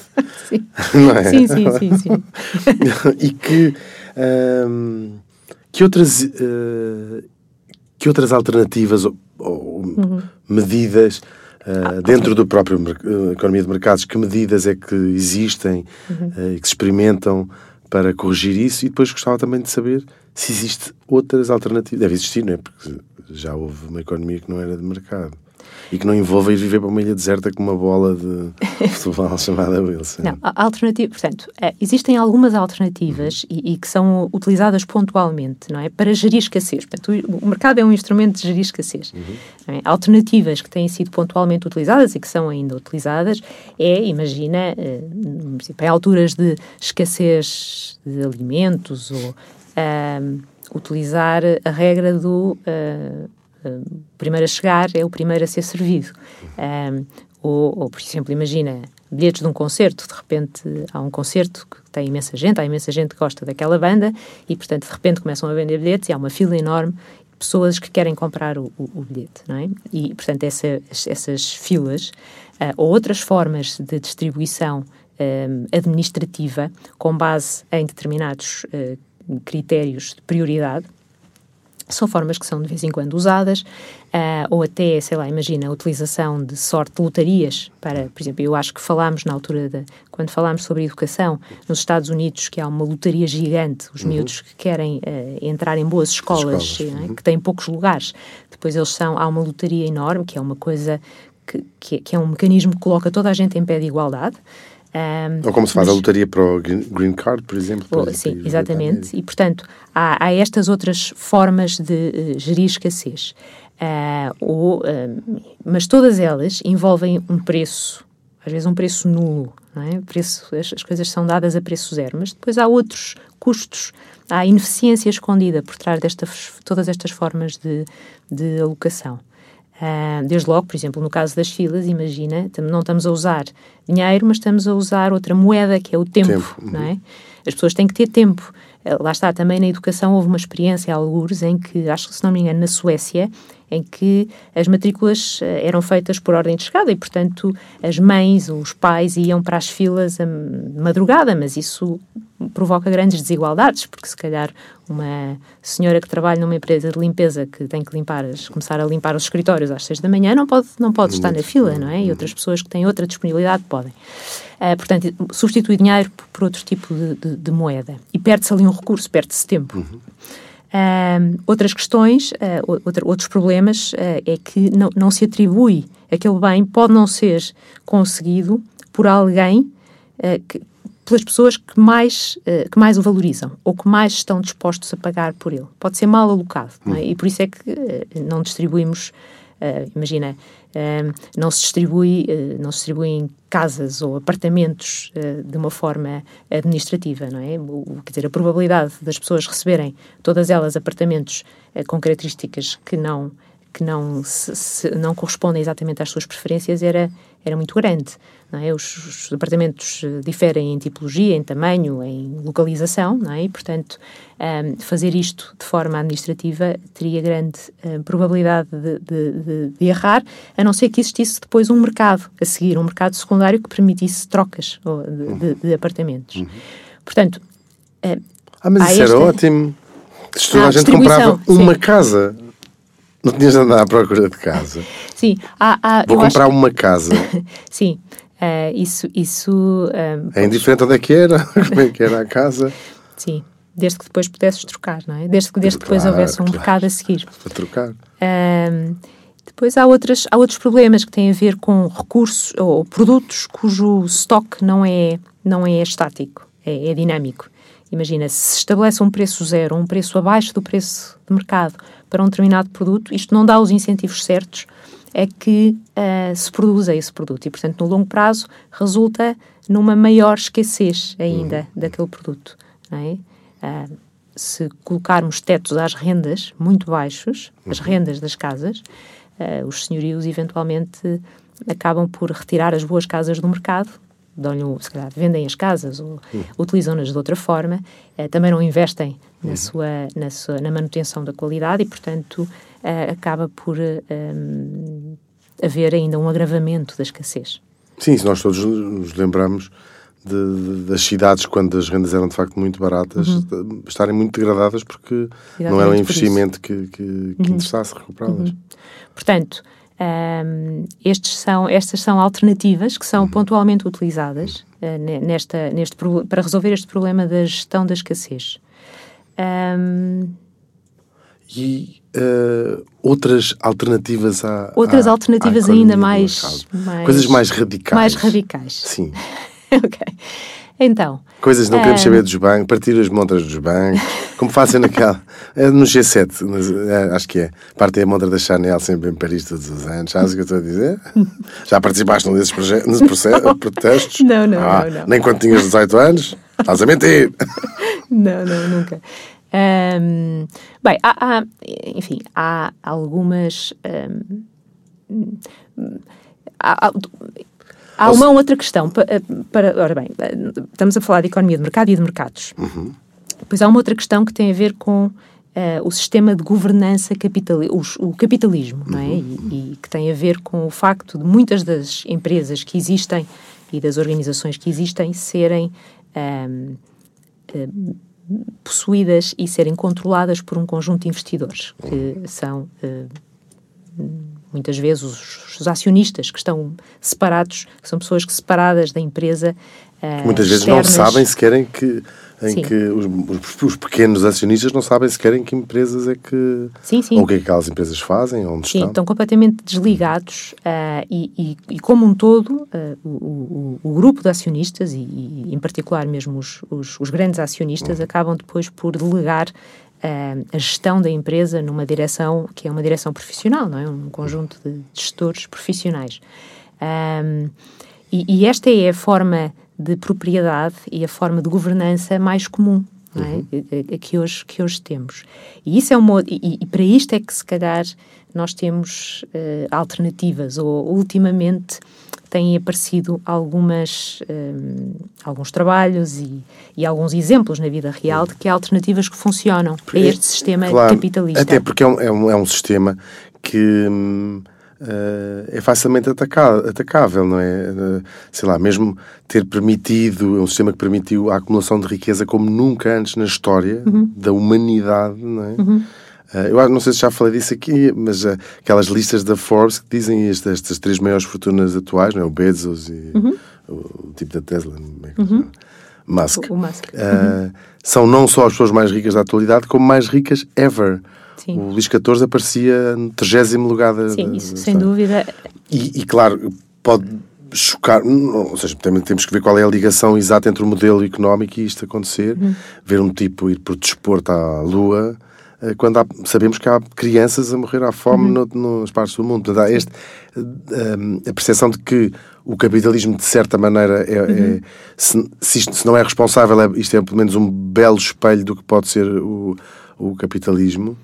Sim. Não é? sim, sim, sim, sim. e que, um, que, outras, uh, que outras alternativas ou, ou uhum. medidas uh, ah, dentro okay. do próprio uh, economia de mercados, que medidas é que existem uhum. e que se experimentam para corrigir isso? E depois gostava também de saber se existe outras alternativas. Deve existir, não é? Porque já houve uma economia que não era de mercado e que não envolva ir viver para uma ilha deserta com uma bola de futebol chamada Wilson. Não, alternativa, portanto, é, existem algumas alternativas uhum. e, e, que são utilizadas pontualmente, não é? Para gerir escassez. Portanto, o, o mercado é um instrumento de gerir escassez. Uhum. É? Alternativas que têm sido pontualmente utilizadas e que são ainda utilizadas é, imagina, eh, em alturas de escassez de alimentos ou um, utilizar a regra do uh, uh, primeiro a chegar é o primeiro a ser servido. Um, ou, ou, por exemplo, imagina bilhetes de um concerto, de repente há um concerto que tem imensa gente, há imensa gente que gosta daquela banda e, portanto, de repente começam a vender bilhetes e há uma fila enorme de pessoas que querem comprar o, o, o bilhete, não é? E, portanto, essa, essas filas uh, ou outras formas de distribuição um, administrativa com base em determinados uh, critérios de prioridade, são formas que são de vez em quando usadas, uh, ou até, sei lá, imagina a utilização de sorte de lotarias para, por exemplo, eu acho que falámos na altura, de, quando falámos sobre educação, nos Estados Unidos, que há uma lotaria gigante, os uhum. miúdos que querem uh, entrar em boas escolas, escolas. Né, uhum. que têm poucos lugares, depois eles são, há uma lotaria enorme, que é uma coisa que, que, que, é um mecanismo que coloca toda a gente em pé de igualdade. Um, Ou como se faz mas, a lotaria para o Green Card, por exemplo. Ou, sim, exatamente. E, portanto, há, há, estas outras formas de uh, gerir escassez. Uh, ou, uh, mas todas elas envolvem um preço, às vezes um preço nulo. Não é? preço, as, as coisas são dadas a preço zero, mas depois há outros custos, há ineficiência escondida por trás de todas estas formas de, de alocação. Uh, desde logo, por exemplo, no caso das filas, imagina, não estamos a usar dinheiro, mas estamos a usar outra moeda, que é o tempo, tempo. não é? As pessoas têm que ter tempo. Uh, lá está, também na educação houve uma experiência, alguns, em que, acho que se não me engano, na Suécia, em que as matrículas uh, eram feitas por ordem de chegada e, portanto, as mães ou os pais iam para as filas de madrugada, mas isso provoca grandes desigualdades, porque se calhar uma senhora que trabalha numa empresa de limpeza que tem que limpar, começar a limpar os escritórios às seis da manhã não pode, não pode estar na fila, não é? E outras pessoas que têm outra disponibilidade podem. Uh, portanto, substitui dinheiro por, outro tipo de, de, de moeda. E perde-se ali um recurso, perde-se tempo. Uhum. Uh, outras questões, uh, outra, outros problemas, é que não, não se atribui aquele bem, pode não ser conseguido por alguém, que, pelas pessoas que mais, uh, que mais o valorizam ou que mais estão dispostos a pagar por ele. Pode ser mal alocado, não é? e por isso é que não distribuímos Uh, imagina, não se distribui, não se distribuem casas ou apartamentos de uma forma administrativa, não é? O, quer dizer, a probabilidade das pessoas receberem todas elas apartamentos com características que não que não, se, se, não correspondem exatamente às suas preferências era, era muito grande. É? Os, os, apartamentos eh, diferem em tipologia, em tamanho, em localização, é? e, portanto, um, fazer isto de forma administrativa teria grande um, probabilidade de, de, de, errar, a não ser que existisse depois um mercado a seguir, um mercado secundário que permitisse trocas de, de apartamentos. Uhum. Portanto. Uh, ah, mas isso esta... era ótimo. Se toda a, a gente comprava uma sim. casa não tinhas de andar à procura de casa. Sim. Há, há, Vou comprar acho... uma casa. Sim. Uh, isso. isso uh, é indiferente onde é que era, como é que era a casa. Sim. Desde que depois pudesses trocar, não é? Desde, desde que depois houvesse um claro. mercado a seguir. Para trocar. Uh, depois há, outras, há outros problemas que têm a ver com recursos ou produtos cujo estoque não é, não é estático, é, é dinâmico. Imagina, se estabelece um preço zero, um preço abaixo do preço de mercado para um determinado produto, isto não dá os incentivos certos é que uh, se produza esse produto e, portanto, no longo prazo resulta numa maior escassez ainda uhum. daquele produto. É? Uh, se colocarmos tetos às rendas muito baixos, uhum. as rendas das casas, uh, os senhorios eventualmente acabam por retirar as boas casas do mercado dão se calhar, vendem as casas ou uhum. utilizam-nas de outra forma, eh, também não investem na, uhum. sua, na, sua, na manutenção da qualidade e, portanto, eh, acaba por eh, um, haver ainda um agravamento da escassez. Sim, se nós todos nos lembramos de, de, das cidades, quando as rendas eram de facto muito baratas, uhum. estarem muito degradadas porque Exatamente não era um investimento que, que, que uhum. interessasse recuperá-las. Uhum. Portanto, um, estes são, estas são alternativas que são pontualmente utilizadas uh, nesta, neste, para resolver este problema da gestão da escassez. Um, e uh, outras alternativas à Outras alternativas ainda mais, mais, Coisas mais radicais. Mais radicais. Sim. ok. Então. Coisas que não queremos saber dos bancos, partir as montras dos bancos, como fazem naquela. É no G7, é, acho que é. Partem a montra da Chanel sempre em Paris todos os anos. Sabes o que eu estou a dizer? Já participaste num desses protestos? Não, não, ah, não, não. Nem quando tinhas 18 anos? Estás a mentir! não, não, nunca. Bem, há, há, enfim, há algumas. Um, há, Há uma outra questão para, eh, para, Ora bem, eh, estamos a falar de economia de mercado e de mercados. Uhum. Pois há uma outra questão que tem a ver com uh, o sistema de governança capital, o, capitalismo, uhum. não é? Uhum. E, e, que tem a ver com o facto de muitas das empresas que existem e das organizações que existem serem um, uh, possuídas e serem controladas por um conjunto de investidores que uhum. são uh, muitas vezes os, os, acionistas que estão separados, que são pessoas que separadas da empresa. Uh, muitas vezes externas. não sabem se querem que em sim. que os, os, os, pequenos acionistas não sabem se querem que empresas é que sim, sim. ou o que é que aquelas empresas fazem, onde sim, estão. estão completamente desligados uh, e, e, e, como um todo uh, o, o, o, grupo de acionistas e, e, em particular mesmo os, os grandes acionistas uhum. acabam depois por delegar a gestão da empresa numa direção que é uma direção profissional, não é? Um conjunto de gestores profissionais. Um, e, e, esta é a forma de propriedade e a forma de governança mais comum é? uhum. é? que, hoje, que hoje temos. E, isso é uma, e, e, para isto é que, se calhar, nós temos uh, alternativas, ou ultimamente têm aparecido algumas, um, alguns trabalhos e, e, alguns exemplos na vida real de que há alternativas que funcionam para este sistema claro, capitalista. Até porque é um, é um, é um sistema que. Hum, Uh, é facilmente atacável, não é? Uh, sei lá, mesmo ter permitido, é um sistema que permitiu a acumulação de riqueza como nunca antes na história uhum. da humanidade, não é? Uhum. Uh, eu não sei se já falei disso aqui, mas aquelas listas da Forbes que dizem estas, estas três maiores fortunas atuais, não é? O Bezos e uhum. o, o, tipo da Tesla, é uhum. Musk. O, o Musk. São não só as pessoas mais ricas da atualidade, como mais ricas ever. Sim. O Luís XIV aparecia no 30 lugar da. Sim, isso, sem dúvida. E, e, claro, pode chocar, ou seja, temos que ver qual é a ligação exata entre o modelo económico e isto acontecer. Uhum. Ver um tipo ir por desporto à Lua, eh, quando há, sabemos que há crianças a morrer à fome uhum. no, nas partes do mundo. Portanto, há este, eh, a percepção de que o capitalismo, de certa maneira, é, uhum. é se, se, isto, se, não é responsável, é, isto é pelo menos um belo espelho do que pode ser o, o capitalismo.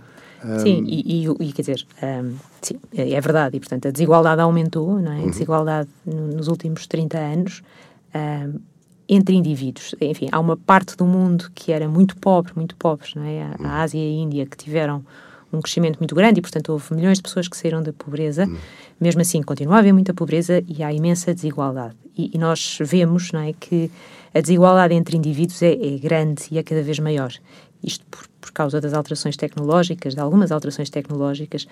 Sim, um... e, e, e, quer dizer, um, sim, é, é verdade, e portanto a desigualdade aumentou, não é? A desigualdade no, nos últimos 30 anos um, entre indivíduos. Enfim, há uma parte do mundo que era muito pobre, muito pobre, não é? A, a Ásia e a Índia que tiveram um crescimento muito grande e, portanto, houve milhões de pessoas que saíram da pobreza. Mesmo assim, continua a haver muita pobreza e há imensa desigualdade. E, e nós vemos não é, que a desigualdade entre indivíduos é, é grande e é cada vez maior. Isto por, por causa das alterações tecnológicas, de algumas alterações tecnológicas,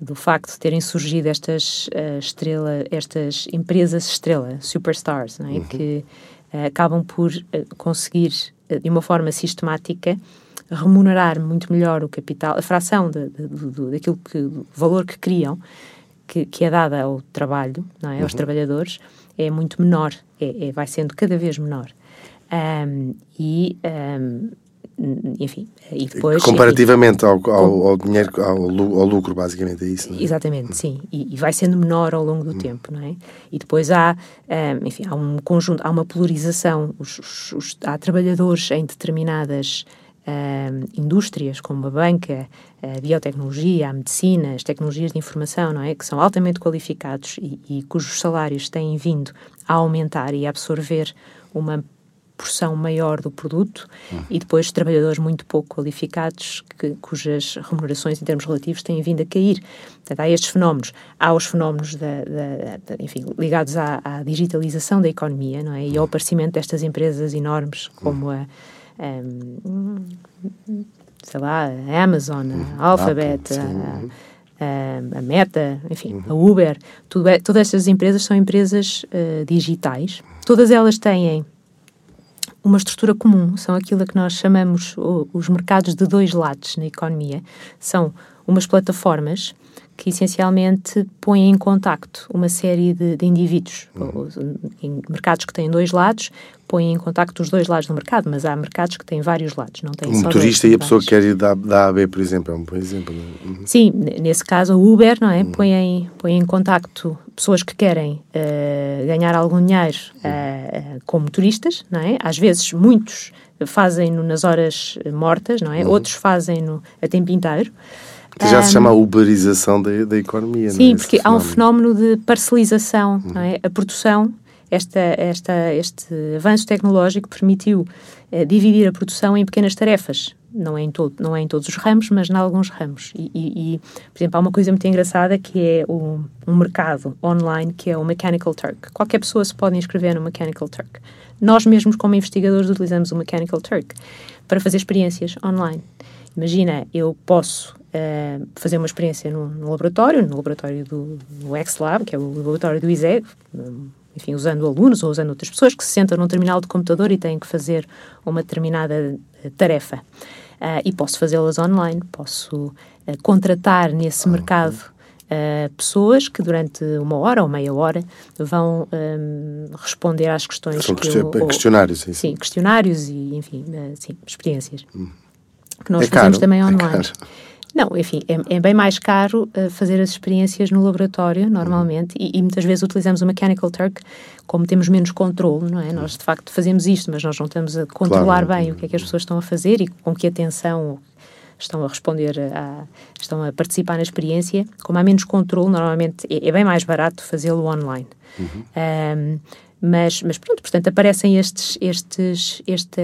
do facto de terem surgido estas uh, estrela, estas empresas estrela, superstars, não é? Uhum. que acabam por uh, conseguir, de uma forma sistemática, remunerar muito melhor o capital, a fração de, de, de, daquilo que, do valor que criam, que, que é dada ao trabalho, não é? aos uhum. trabalhadores, é muito menor, é, é, vai sendo cada vez menor. Um, e um, enfim, e depois... Comparativamente enfim, ao, ao, ao, dinheiro, ao, ao, lucro, basicamente, é isso, é? Exatamente, sim, e, e, vai sendo menor ao longo do hum. tempo, não é? E depois há, um, enfim, há um conjunto, há uma polarização, os, os, os, há trabalhadores em determinadas um, indústrias, como a banca, a biotecnologia, a medicina, as tecnologias de informação, não é? Que são altamente qualificados e, e cujos salários têm vindo a aumentar e a absorver uma porção maior do produto uhum. e depois trabalhadores muito pouco qualificados que, cujas remunerações em termos relativos têm vindo a cair. Portanto, há estes fenómenos. Há os fenómenos da, da, da, enfim, ligados à, à, digitalização da economia não é? e ao aparecimento destas empresas enormes como a, a sei lá, a Amazon, a Alphabet, a, a, Meta, enfim, a Uber, tudo é, todas estas empresas são empresas uh, digitais. Todas elas têm uma estrutura comum, são aquilo que nós chamamos os mercados de dois lados na economia. São umas plataformas que essencialmente põem em contacto uma série de, de indivíduos. Uhum. Em mercados que têm dois lados, põem em contacto os dois lados do mercado, mas há mercados que têm vários lados, não tem Um motorista e a pessoa que quer ir da, da A B, por exemplo, é um bom exemplo. É? Uhum. Sim, nesse caso o Uber, não é? Uhum. Põe, em, põe em contacto pessoas que querem uh, ganhar algum dinheiro uh, com motoristas, não é? Às vezes muitos fazem-no nas horas mortas, não é? Uhum. Outros fazem-no a tempo inteiro. Que já um, se chama a uberização da, da economia, Sim, é? porque há um fenómeno de parcelização, uhum. é? A produção, esta, esta, este avanço tecnológico permitiu uh, dividir a produção em pequenas tarefas. Não é, em todo, não é em todos os ramos, mas em alguns ramos. E, e, e por exemplo, há uma coisa muito engraçada que é o, um mercado online que é o Mechanical Turk. Qualquer pessoa se pode inscrever no Mechanical Turk. Nós mesmos, como investigadores, utilizamos o Mechanical Turk para fazer experiências online. Imagina, eu posso uh, fazer uma experiência no, no, laboratório, no laboratório do no X-Lab, que é o laboratório do ISEG, enfim, usando alunos ou usando outras pessoas que se sentam num terminal de computador e têm que fazer uma determinada eh, tarefa. Uh, e posso fazê-las online, posso uh, contratar nesse ah, mercado uh, pessoas que durante uma hora ou meia hora vão um, responder às questões. São que eu, questionários, sim. Sim, questionários e, enfim, sim, experiências. Hum. Que nós é fazemos caro, também é online. É não, enfim, é, é, bem mais caro uh, fazer as experiências no laboratório, normalmente, uhum. e, e, muitas vezes utilizamos o Mechanical Turk, como temos menos controle, não é? Nós, de facto, fazemos isto, mas nós não estamos a controlar claro, bem o que é que as pessoas estão a fazer e com que atenção estão a responder, a, estão a participar na experiência. Como há menos controle, normalmente é, é bem mais barato fazê-lo online. Uhum. Um, mas, mas pronto, portanto, aparecem estes, estes, este,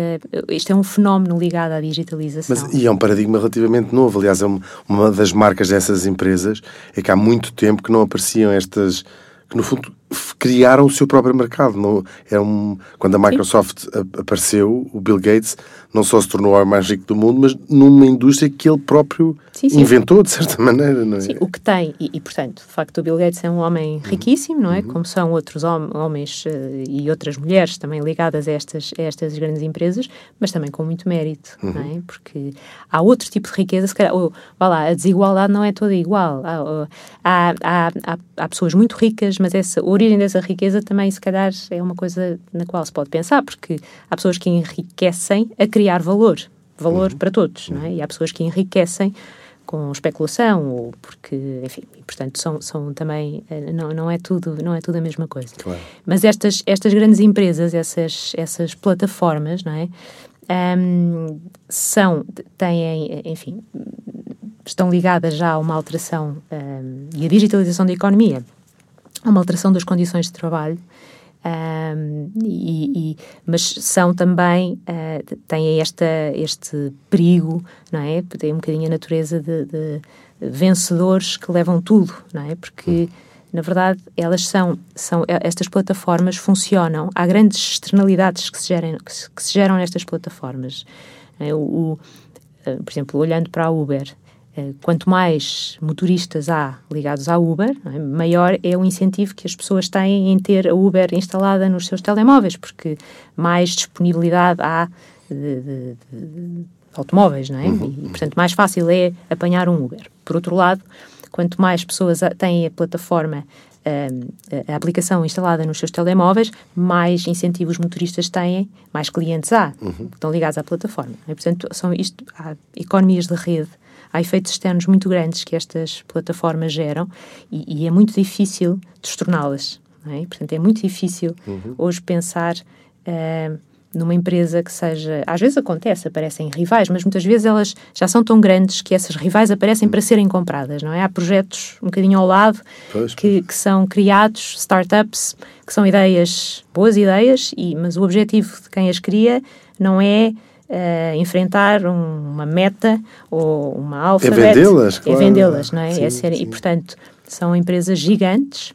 este é um fenómeno ligado à digitalização. Mas, e é um paradigma relativamente novo. Aliás, é uma das marcas dessas empresas é que há muito tempo que não apareciam estas que no fundo criaram o seu próprio mercado. Não, é um, quando a Microsoft Sim. apareceu, o Bill Gates não só se tornou o homem mais rico do mundo, mas numa indústria que ele próprio sim, sim. inventou, de certa maneira, não é? Sim, o que tem, e, e, portanto, de facto, o Bill Gates é um homem riquíssimo, não é? Uhum. Como são outros hom homens uh, e outras mulheres também ligadas a estas, a estas grandes empresas, mas também com muito mérito, uhum. não é? Porque há outro tipo de riqueza, se calhar, ou, vá lá, a desigualdade não é toda igual. Há, há, há, há, há pessoas muito ricas, mas essa, a origem dessa riqueza também, se calhar, é uma coisa na qual se pode pensar, porque há pessoas que enriquecem a criar valor, valor uhum. para todos, não é? E há pessoas que enriquecem com especulação ou porque, enfim, portanto são, são também eh, não, não é tudo não é tudo a mesma coisa. Claro. Mas estas estas grandes empresas, essas essas plataformas, não é? Um, são têm, enfim, estão ligadas já a uma alteração um, e a digitalização da economia, a uma alteração das condições de trabalho um, e, e, mas são também, uh, têm esta, este perigo, não é? Tem um bocadinho a natureza de, de vencedores que levam tudo, não é? Porque, na verdade, elas são, são estas plataformas funcionam, há grandes externalidades que se geram, que se, que se geram nestas plataformas. É? O, o, uh, por exemplo, olhando para a Uber, quanto mais motoristas há ligados à Uber, é? maior é o incentivo que as pessoas têm em ter a Uber instalada nos seus telemóveis, porque mais disponibilidade há de, de, de automóveis, não é? Uhum. E, portanto, mais fácil é apanhar um Uber. Por outro lado, quanto mais pessoas têm a plataforma a, a aplicação instalada nos seus telemóveis, mais incentivos motoristas têm, mais clientes há uhum. que estão ligados à plataforma. E, portanto, são isto, há economias de rede há efeitos externos muito grandes que estas plataformas geram e, e é muito difícil destorná-las. É? Portanto, é muito difícil uhum. hoje pensar uh, numa empresa que seja. Às vezes acontece, aparecem rivais, mas muitas vezes elas já são tão grandes que essas rivais aparecem para serem compradas, não é? Há projetos um bocadinho ao lado pois, que, que, são criados, startups, que são ideias, boas ideias, e, mas o objetivo de quem as cria não é uh, enfrentar um, uma meta ou uma alfa. É vendê-las, é claro. É vendê-las, não é? Sim, é ser, e, portanto, são empresas gigantes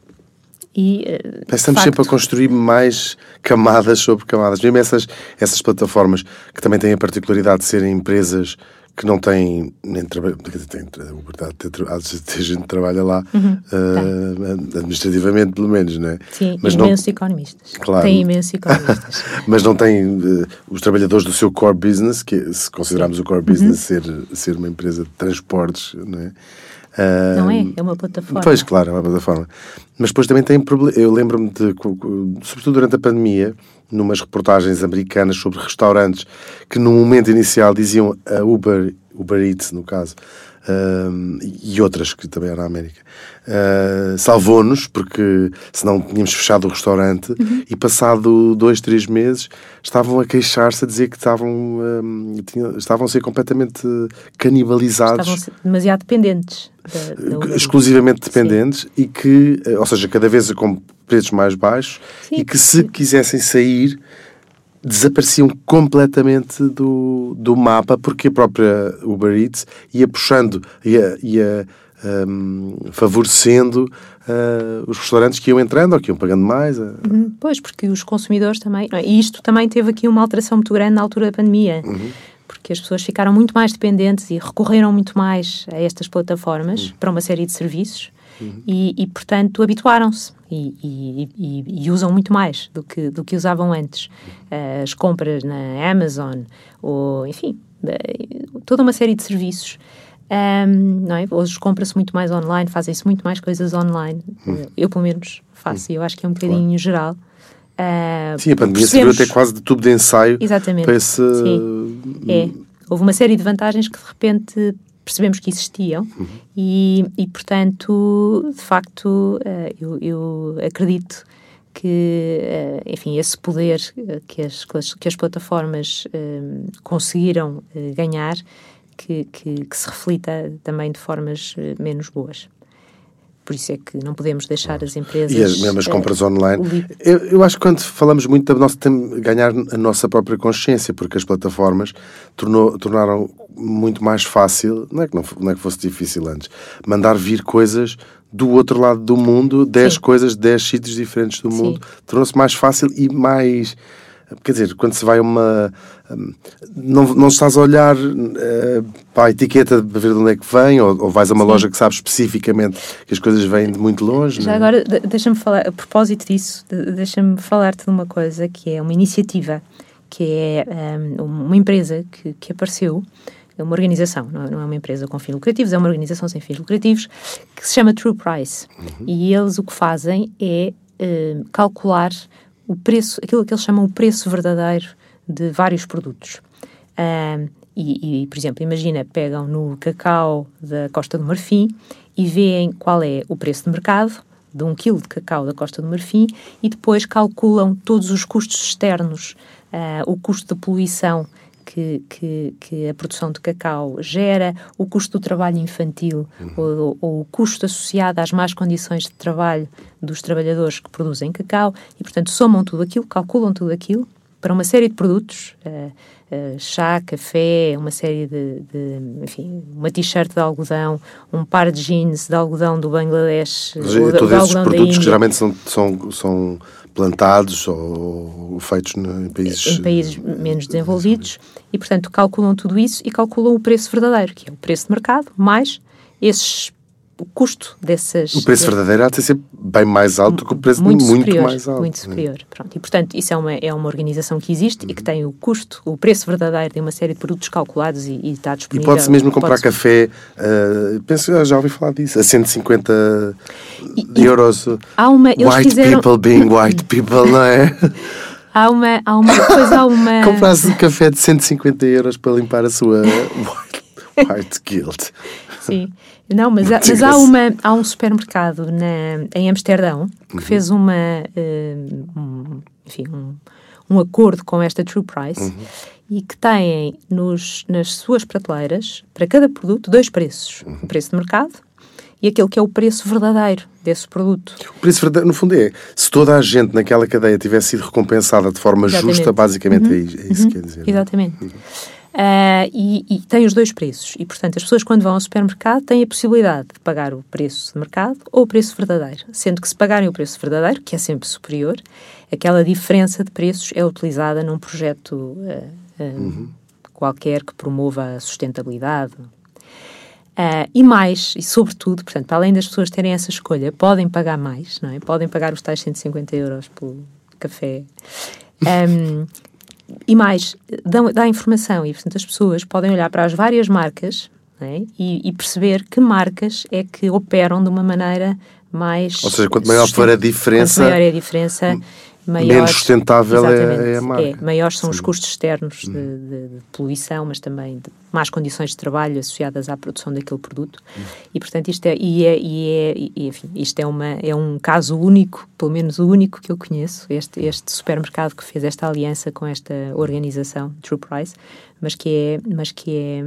e, uh, Estamos sempre a construir mais camadas sobre camadas. Mesmo essas, essas plataformas que também têm a particularidade de serem empresas que não têm nem trabalho, tem há de ter gente que trabalha lá uhum, uh, administrativamente, pelo menos, não é? Sim, mas imensos não, economistas. Claro. Tem imensos economistas. mas não tem uh, os trabalhadores do seu core business, que se considerarmos o core business uhum. ser, ser uma empresa de transportes, não é? Uh, não é? É uma plataforma. Pois, claro, é uma plataforma. Mas depois também tem problema. Eu lembro-me de, sobretudo durante a pandemia, numas reportagens americanas sobre restaurantes que no momento inicial diziam a Uber, Uber Eats no caso, uh, e outras que também eram na América, uh, salvou-nos porque senão tínhamos fechado o restaurante uhum. e passado dois, três meses estavam a queixar-se a dizer que estavam, um, tinham, estavam a ser completamente canibalizados. Estavam demasiado dependentes. Da, da exclusivamente dependentes Sim. e que, ou seja, cada vez com preços mais baixos Sim, e que se quisessem sair desapareciam completamente do, do mapa porque a própria Uber Eats ia puxando, ia, ia um, favorecendo uh, os restaurantes que iam entrando ou que iam pagando mais. Uh. Uhum, pois, porque os consumidores também. É? E isto também teve aqui uma alteração muito grande na altura da pandemia. Uhum. Porque as pessoas ficaram muito mais dependentes e recorreram muito mais a estas plataformas uhum. para uma série de serviços uhum. e, e, portanto, habituaram-se e, e, e, usam muito mais do que, do que usavam antes. Uh, as compras na Amazon, ou, enfim, uh, toda uma série de serviços. Um, não é? Hoje compra-se muito mais online, fazem-se muito mais coisas online. Uhum. Eu, pelo menos, faço, e eu acho que é um bocadinho claro. geral. Uh, Sim, a pandemia percebemos... serviu até quase de tubo de ensaio Exatamente. para esse... Sim. É. Houve uma série de vantagens que de repente percebemos que existiam uhum. e, e, portanto, de facto, uh, eu, eu, acredito que, uh, enfim, esse poder eh, que as, que as plataformas conseguiram ganhar, que, que, que, se reflita também de formas menos boas. Por isso é que não podemos deixar as empresas. E as mesmas compras uh, online. Eu, eu, acho que quando falamos muito da nossa. ganhar a nossa própria consciência, porque as plataformas tornou, tornaram muito mais fácil, não é, que não, não é que fosse difícil antes, mandar vir coisas do outro lado do mundo, 10 coisas, 10 sítios diferentes do mundo, tornou-se mais fácil e mais Quer dizer, quando se vai a uma. hum, Não, não estás a olhar eh, para a etiqueta para ver de onde é que vem, ou, ou vais a uma loja que sabe especificamente que as coisas vêm de muito longe. Já não é? agora, de- deixa-me falar, a propósito disso, de- deixa-me falar-te de uma coisa que é uma iniciativa, que é hum, uma empresa que, que apareceu, é uma organização, não é não é uma empresa com fins lucrativos, é uma organização sem fins lucrativos, que se chama True Price. E eles o que fazem é hum, calcular o preço, aquilo que eles chamam o preço verdadeiro de vários produtos. E, e, por exemplo, imagina, pegam no cacau da Costa do Marfim e veem qual é o preço de mercado de um quilo de cacau da Costa do Marfim e depois calculam todos os custos externos, ah, o custo de poluição que, que, que a produção de cacau gera, o custo do trabalho infantil ou, ou o custo associado às más condições de trabalho dos trabalhadores que produzem cacau e, portanto, somam tudo aquilo, calculam tudo aquilo para uma série de produtos, eh, eh, chá, café, uma série de, de, enfim, uma t-shirt de algodão, um par de jeans de algodão do Bangladesh, Mas, de, Todos de esses produtos que geralmente são, são, são plantados ou feitos em países. em países menos desenvolvidos e, portanto, calculam tudo isso e calculam o preço verdadeiro, que é o preço de mercado, mais esses, o custo dessas... O preço verdadeiro há de ser sempre bem mais alto do que o preço muito, muito, superior, mais alto. Muito superior. Pronto. E, portanto, isso é uma, é uma organização que existe e que tem o custo, o preço verdadeiro de uma série de produtos calculados e, e está E disponível. pode-se mesmo comprar Pode-se- café, eh, penso, já ouvi falar disso, a 150 E- e- euros. Há uma, eles white fizeram, people being white people, não é? há uma, há uma, depois há uma, Comprasse um café de 150 euros para limpar a sua white, white guilt. Sim. Não, mas, há, mas há, uma, há um supermercado na, em Amsterdão que fez uma, eh, um, enfim, um, um acordo com esta True Price e que tem nos, nas suas prateleiras, para cada produto, dois preços. O preço de mercado e aquele que é o preço verdadeiro desse produto. O preço verdadeiro, no fundo, é se toda a gente naquela cadeia tivesse sido recompensada de forma Exatamente. justa, basicamente é isso, é isso que quer dizer. Exatamente. Ah, e, e tem os dois preços. E, portanto, as pessoas, quando vão ao supermercado, têm a possibilidade de pagar o preço de mercado ou o preço verdadeiro. Sendo que, se pagarem o preço verdadeiro, que é sempre superior, aquela diferença de preços é utilizada num projeto ah, ah, qualquer que promova a sustentabilidade. E mais, e sobretudo, portanto, para além das pessoas terem essa escolha, podem pagar mais, não é? Podem pagar os tais 150 euros pelo café. Ahm, e mais, dão, dá informação e, portanto, as pessoas podem olhar para as várias marcas é? e, e perceber que marcas é que operam de uma maneira mais. Ou seja, quanto maior for a diferença, Quanto maior é a diferença, maior. menos sustentável é- é a marca. maiores são os Sim. custos externos de, de- de poluição, mas também de más condições de trabalho associadas à produção daquele produto. E, portanto, isto é, e é, e é e, enfim, isto é, uma, é um caso único, pelo menos o único que eu conheço, este, este supermercado que fez esta aliança com esta organização, True Price, mas que é, mas que é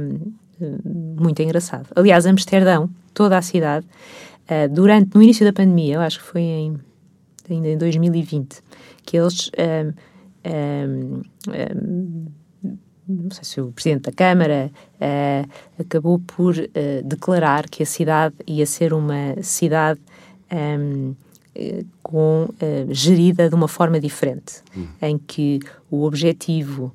hum, muito engraçado. Aliás, Amsterdão, toda a cidade, ah, durante, no início da pandemia, eu acho que foi em ainda em 2020, que eles ahm, ahm, ahm, não sei se o Presidente da Câmara ah, acabou por ah, declarar que a cidade ia ser uma cidade ahm, eh, com, ah, gerida de uma forma diferente, em que o objetivo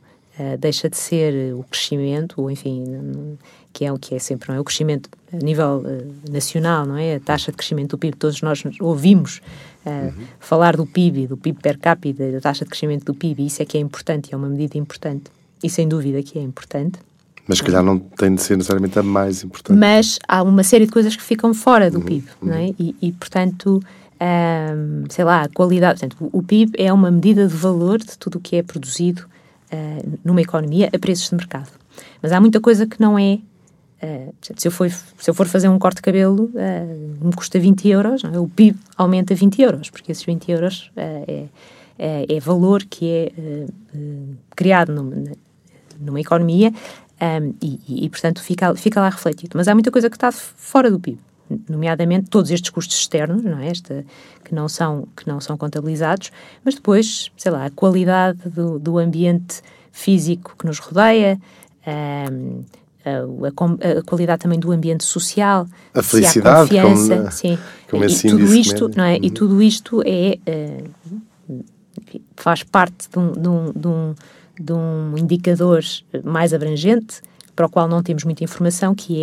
deixa de ser o crescimento, ou enfim, que é o que é sempre, não é? O crescimento a nível nacional, não é? A taxa de crescimento do PIB, todos nós ouvimos ah, falar do PIB, do PIB per capita, da taxa de crescimento do PIB, isso é que é importante, é uma medida importante, e sem dúvida que é importante. mas se calhar não tem de ser necessariamente a mais importante. Mas há uma série de coisas que ficam fora do PIB, não é? E, e, portanto, ahm, sei lá, a qualidade. Portanto, o, PIB é uma medida de valor de tudo o que é produzido ah, numa economia a preços de mercado. Mas há muita coisa que não é. Portanto, se, eu for, se eu for fazer um corte de cabelo, ah, me custa 20 euros, é? o PIB aumenta 20 euros, porque esses 20 euros ah, é, é, valor que é criado numa, numa economia um, e, e, e, portanto, fica, fica lá refletido. Mas há muita coisa que está fora do PIB, nomeadamente todos estes custos externos, não é? Esta, que, não são, que não são contabilizados, mas depois, sei lá, a qualidade do, do ambiente físico que nos rodeia, um, a, a qualidade também do ambiente social, A se há felicidade, como confiança, na- sim. como e tudo isto, médio. não é? E Uhum. tudo isto é, eh, enfim, faz parte de um, de, um, de, um, de um indicador mais abrangente, para o qual não temos muita informação, que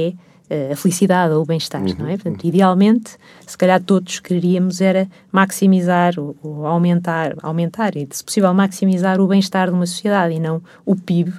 é a felicidade ou o bem-estar, uhum. não é? Portanto, idealmente, se calhar todos queríamos era maximizar ou, ou, aumentar, aumentar e, se possível, maximizar o bem-estar de uma sociedade e não o PIB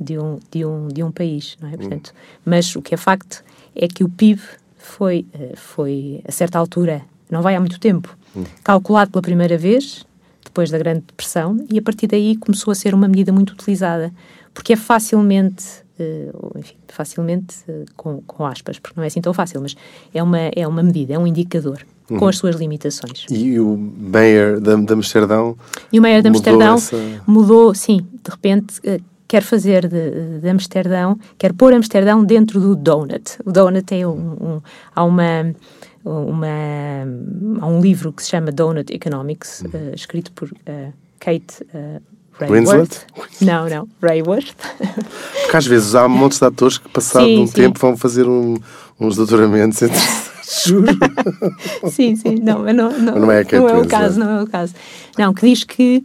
de um, de um, de um país, não é? Portanto, uhum. mas o que é facto é que o PIB foi, eh, foi, a certa altura, não vai há muito tempo, uhum. calculado pela primeira vez, depois da Grande Depressão, e a partir daí começou a ser uma medida muito utilizada, porque é facilmente uh, enfim, facilmente uh, com, com aspas, porque não é assim tão fácil, mas é uma, é uma medida, é um indicador uhum. com as suas limitações. E o Mayor de, de Amsterdão? E o Mayor de Amsterdão essa... mudou, sim, de repente quer fazer de, de, Amsterdão, quer pôr Amsterdão dentro do donut. O donut tem um, um há uma uma há um livro que se chama Donut Economics, uhum. uh, escrito por uh, Kate uh, Winslet? Não, não, Rayworth. Porque às vezes há montes de atores que, passado sim, um sim. tempo, vão fazer um, uns doutoramentos entre. Juro. sim, sim, não, não, não, não, é, não é o caso, não é o caso. Não, que diz que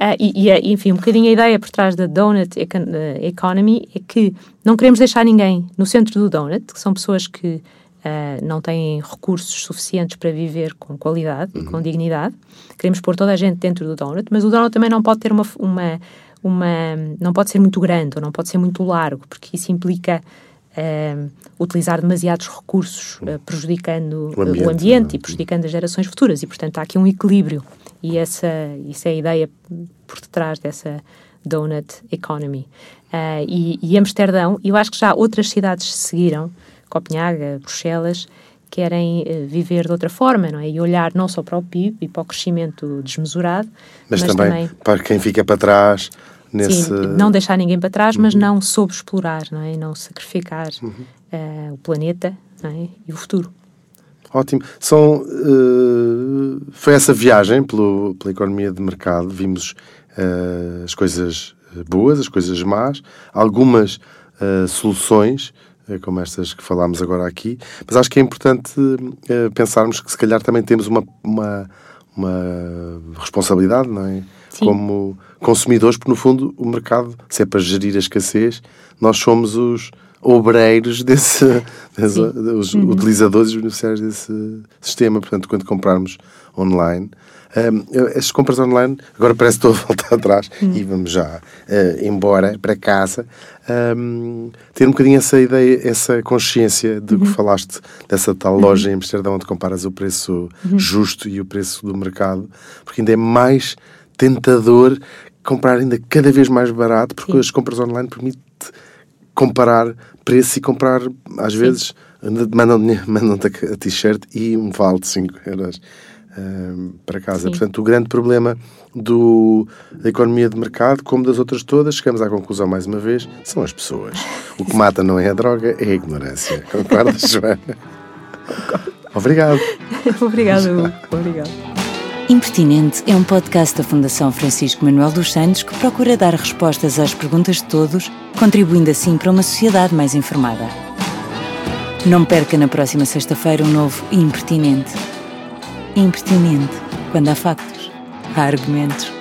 Uh, e, e, enfim, um bocadinho a ideia por trás da Donut Economy é que não queremos deixar ninguém no centro do Donut, que são pessoas que uh, não têm recursos suficientes para viver com qualidade uhum. e com dignidade. Queremos pôr toda a gente dentro do donut, mas o donut também não pode ter uma, uma, uma não pode ser muito grande ou não pode ser muito largo, porque isso implica uh, utilizar demasiados recursos, uh, prejudicando o ambiente, o ambiente e prejudicando as gerações futuras. E, portanto, há aqui um equilíbrio. E essa, isso é a ideia por detrás dessa donut economy. Uh, e, e Amsterdão, eu acho que já outras cidades seguiram, Copenhaga, Bruxelas, querem uh, viver de outra forma, não é? E olhar não só para o PIB e para o crescimento desmesurado, mas, mas também, também, para quem fica para trás nesse... Sim, não deixar ninguém para trás, uhum. mas não sobreexplorar, não é? E não sacrificar uhum. uh, o planeta é? e o futuro. Ótimo. São, uh, foi essa viagem pelo, pela economia de mercado. Vimos uh, as coisas boas, as coisas más, algumas soluções como estas que falámos agora aqui, mas acho que é importante uh, pensarmos que se calhar também temos uma, uma, uma responsabilidade, não é? Sim. Como consumidores, porque no fundo o mercado, se é para gerir a escassez, nós somos os obreiros desse, desse os uhum. utilizadores e beneficiários desse sistema. Portanto, quando comprarmos online, um, as compras online, agora parece que estou a voltar atrás hum. e vamos já uh, embora para casa, um, ter um bocadinho essa ideia, essa consciência de uhum. que falaste dessa tal uhum. loja em Amsterdão onde comparas o preço uhum. justo e o preço do mercado, porque ainda é mais tentador comprar ainda cada vez mais barato, porque Sim. as compras online permitem comparar preço e comprar, às Sim. vezes, mandam-te mandam a t-shirt e um vale de 5 euros para casa. Sim. Portanto, o grande problema do, da economia de mercado, como das outras todas, chegamos à conclusão mais uma vez, são as pessoas. O que mata não é a droga, é a ignorância. Concordas, Joana? Concordo. Obrigado. Obrigado, Obrigado. Impertinente é um podcast da Fundação Francisco Manuel dos Santos que procura dar respostas às perguntas de todos, contribuindo assim para uma sociedade mais informada. Não perca na próxima sexta-feira um novo Impertinente impertinente quando há factos, há argumentos.